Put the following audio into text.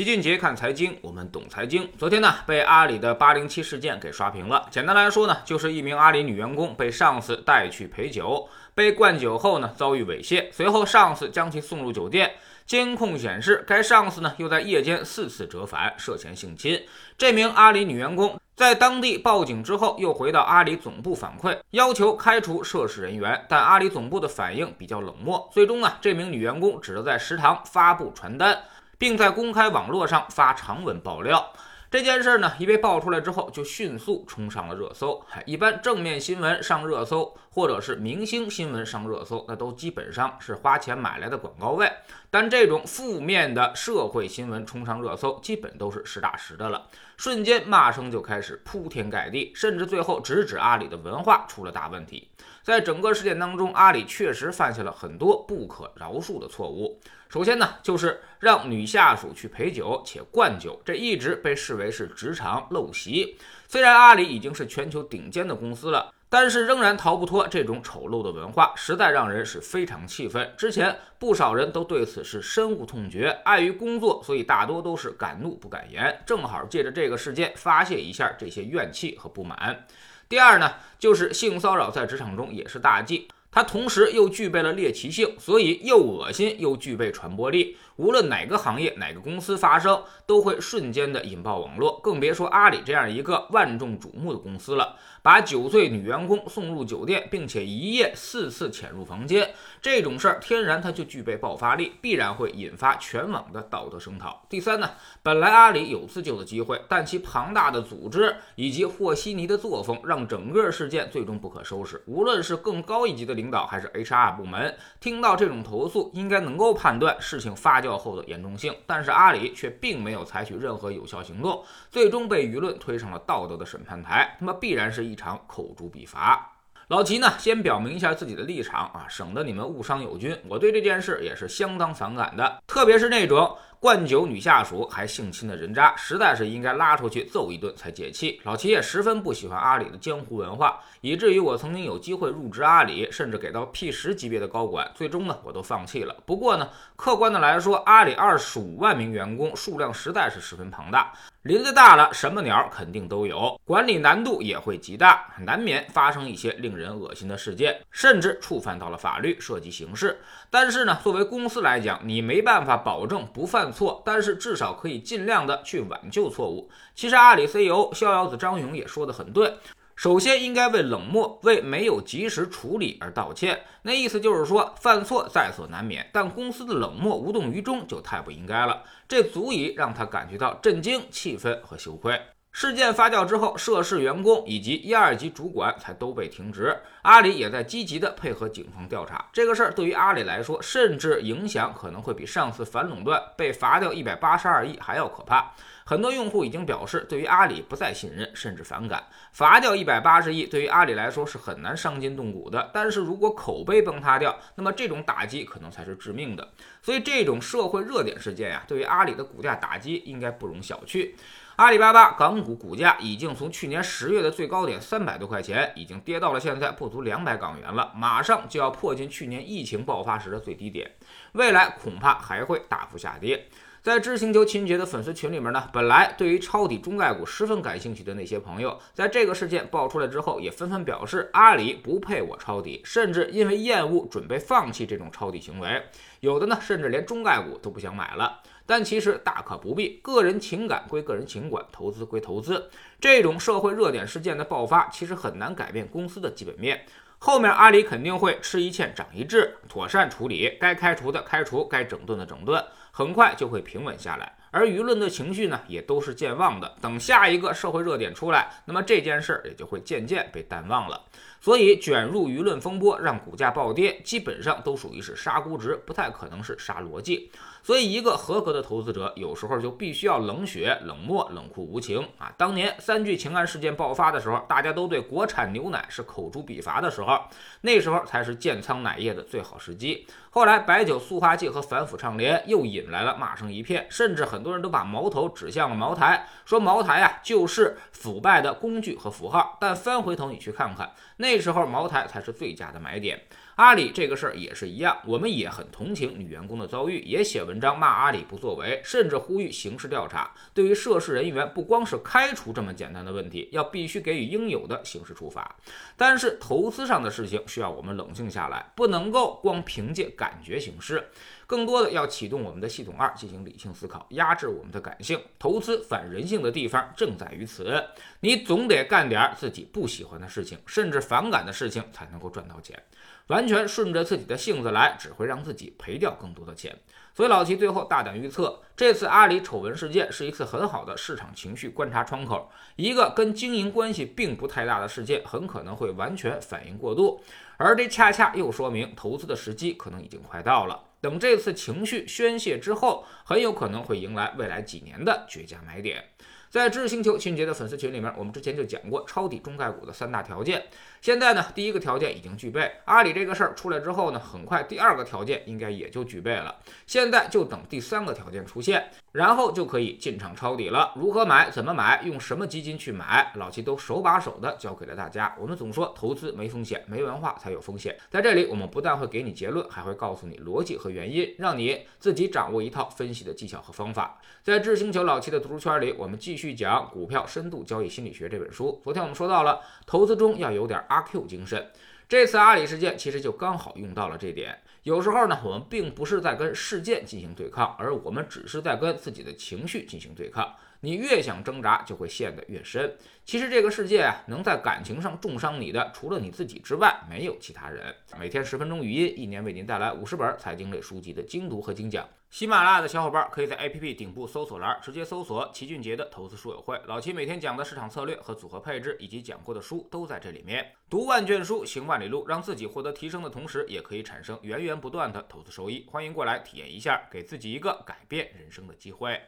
齐俊杰看财经，我们懂财经。昨天呢，被阿里的八零七事件给刷屏了。简单来说呢，就是一名阿里女员工被上司带去陪酒，被灌酒后呢，遭遇猥亵，随后上司将其送入酒店。监控显示，该上司呢又在夜间四次折返，涉嫌性侵。这名阿里女员工在当地报警之后，又回到阿里总部反馈，要求开除涉事人员，但阿里总部的反应比较冷漠。最终呢，这名女员工只能在食堂发布传单。并在公开网络上发长文爆料这件事呢，一被爆出来之后，就迅速冲上了热搜。一般正面新闻上热搜，或者是明星新闻上热搜，那都基本上是花钱买来的广告位。但这种负面的社会新闻冲上热搜，基本都是实打实的了。瞬间骂声就开始铺天盖地，甚至最后直指阿里的文化出了大问题。在整个事件当中，阿里确实犯下了很多不可饶恕的错误。首先呢，就是让女下属去陪酒且灌酒，这一直被视为是职场陋习。虽然阿里已经是全球顶尖的公司了，但是仍然逃不脱这种丑陋的文化，实在让人是非常气愤。之前不少人都对此是深恶痛绝，碍于工作，所以大多都是敢怒不敢言，正好借着这个事件发泄一下这些怨气和不满。第二呢，就是性骚扰在职场中也是大忌。它同时又具备了猎奇性，所以又恶心又具备传播力。无论哪个行业、哪个公司发生，都会瞬间的引爆网络，更别说阿里这样一个万众瞩目的公司了。把九岁女员工送入酒店，并且一夜四次潜入房间，这种事儿天然它就具备爆发力，必然会引发全网的道德声讨。第三呢，本来阿里有自救的机会，但其庞大的组织以及和稀泥的作风，让整个事件最终不可收拾。无论是更高一级的领导，还是 HR 部门，听到这种投诉，应该能够判断事情发酵。后的严重性，但是阿里却并没有采取任何有效行动，最终被舆论推上了道德的审判台，那么必然是一场口诛笔伐。老齐呢，先表明一下自己的立场啊，省得你们误伤友军。我对这件事也是相当反感的，特别是那种。灌酒女下属还性侵的人渣，实在是应该拉出去揍一顿才解气。老齐也十分不喜欢阿里的江湖文化，以至于我曾经有机会入职阿里，甚至给到 P 十级别的高管，最终呢我都放弃了。不过呢，客观的来说，阿里二十五万名员工数量实在是十分庞大，林子大了，什么鸟肯定都有，管理难度也会极大，难免发生一些令人恶心的事件，甚至触犯到了法律，涉及刑事。但是呢，作为公司来讲，你没办法保证不犯。错，但是至少可以尽量的去挽救错误。其实阿里 CEO 逍遥子张勇也说的很对，首先应该为冷漠、为没有及时处理而道歉。那意思就是说，犯错在所难免，但公司的冷漠无动于衷就太不应该了，这足以让他感觉到震惊、气愤和羞愧。事件发酵之后，涉事员工以及一二级主管才都被停职。阿里也在积极的配合警方调查。这个事儿对于阿里来说，甚至影响可能会比上次反垄断被罚掉一百八十二亿还要可怕。很多用户已经表示，对于阿里不再信任，甚至反感。罚掉一百八十亿，对于阿里来说是很难伤筋动骨的。但是如果口碑崩塌掉，那么这种打击可能才是致命的。所以这种社会热点事件呀，对于阿里的股价打击应该不容小觑。阿里巴巴港股股价已经从去年十月的最高点三百多块钱，已经跌到了现在不足两百港元了，马上就要迫近去年疫情爆发时的最低点，未来恐怕还会大幅下跌。在知行球秦杰的粉丝群里面呢，本来对于抄底中概股十分感兴趣的那些朋友，在这个事件爆出来之后，也纷纷表示阿里不配我抄底，甚至因为厌恶准备放弃这种抄底行为，有的呢甚至连中概股都不想买了。但其实大可不必，个人情感归个人情感，投资归投资。这种社会热点事件的爆发，其实很难改变公司的基本面。后面阿里肯定会吃一堑长一智，妥善处理，该开除的开除，该整顿的整顿，很快就会平稳下来。而舆论的情绪呢，也都是健忘的。等下一个社会热点出来，那么这件事儿也就会渐渐被淡忘了。所以卷入舆论风波，让股价暴跌，基本上都属于是杀估值，不太可能是杀逻辑。所以，一个合格的投资者，有时候就必须要冷血、冷漠、冷酷无情啊！当年三聚氰胺事件爆发的时候，大家都对国产牛奶是口诛笔伐的时候，那时候才是建仓奶业的最好时机。后来，白酒塑化剂和反腐倡廉又引来了骂声一片，甚至很很多人都把矛头指向了茅台，说茅台啊就是腐败的工具和符号。但翻回头你去看看，那时候茅台才是最佳的买点。阿里这个事儿也是一样，我们也很同情女员工的遭遇，也写文章骂阿里不作为，甚至呼吁刑事调查。对于涉事人员，不光是开除这么简单的问题，要必须给予应有的刑事处罚。但是投资上的事情需要我们冷静下来，不能够光凭借感觉行事。更多的要启动我们的系统二进行理性思考，压制我们的感性。投资反人性的地方正在于此，你总得干点自己不喜欢的事情，甚至反感的事情，才能够赚到钱。完全顺着自己的性子来，只会让自己赔掉更多的钱。所以老齐最后大胆预测，这次阿里丑闻事件是一次很好的市场情绪观察窗口。一个跟经营关系并不太大的事件，很可能会完全反应过度，而这恰恰又说明投资的时机可能已经快到了。等这次情绪宣泄之后，很有可能会迎来未来几年的绝佳买点。在知识星球秦杰的粉丝群里面，我们之前就讲过抄底中概股的三大条件。现在呢，第一个条件已经具备，阿里这个事儿出来之后呢，很快第二个条件应该也就具备了。现在就等第三个条件出现，然后就可以进场抄底了。如何买？怎么买？用什么基金去买？老齐都手把手的教给了大家。我们总说投资没风险，没文化才有风险。在这里，我们不但会给你结论，还会告诉你逻辑和原因，让你自己掌握一套分析的技巧和方法。在智星球老齐的读书圈里，我们继续讲《股票深度交易心理学》这本书。昨天我们说到了，投资中要有点阿 Q 精神。这次阿里事件其实就刚好用到了这点。有时候呢，我们并不是在跟事件进行对抗，而我们只是在跟自己的情绪进行对抗。你越想挣扎，就会陷得越深。其实这个世界啊，能在感情上重伤你的，除了你自己之外，没有其他人。每天十分钟语音，一年为您带来五十本财经类书籍的精读和精讲。喜马拉雅的小伙伴可以在 APP 顶部搜索栏直接搜索齐俊杰的投资书友会。老齐每天讲的市场策略和组合配置，以及讲过的书都在这里面。读万卷书，行万里路，让自己获得提升的同时，也可以产生源源不断的投资收益。欢迎过来体验一下，给自己一个改变人生的机会。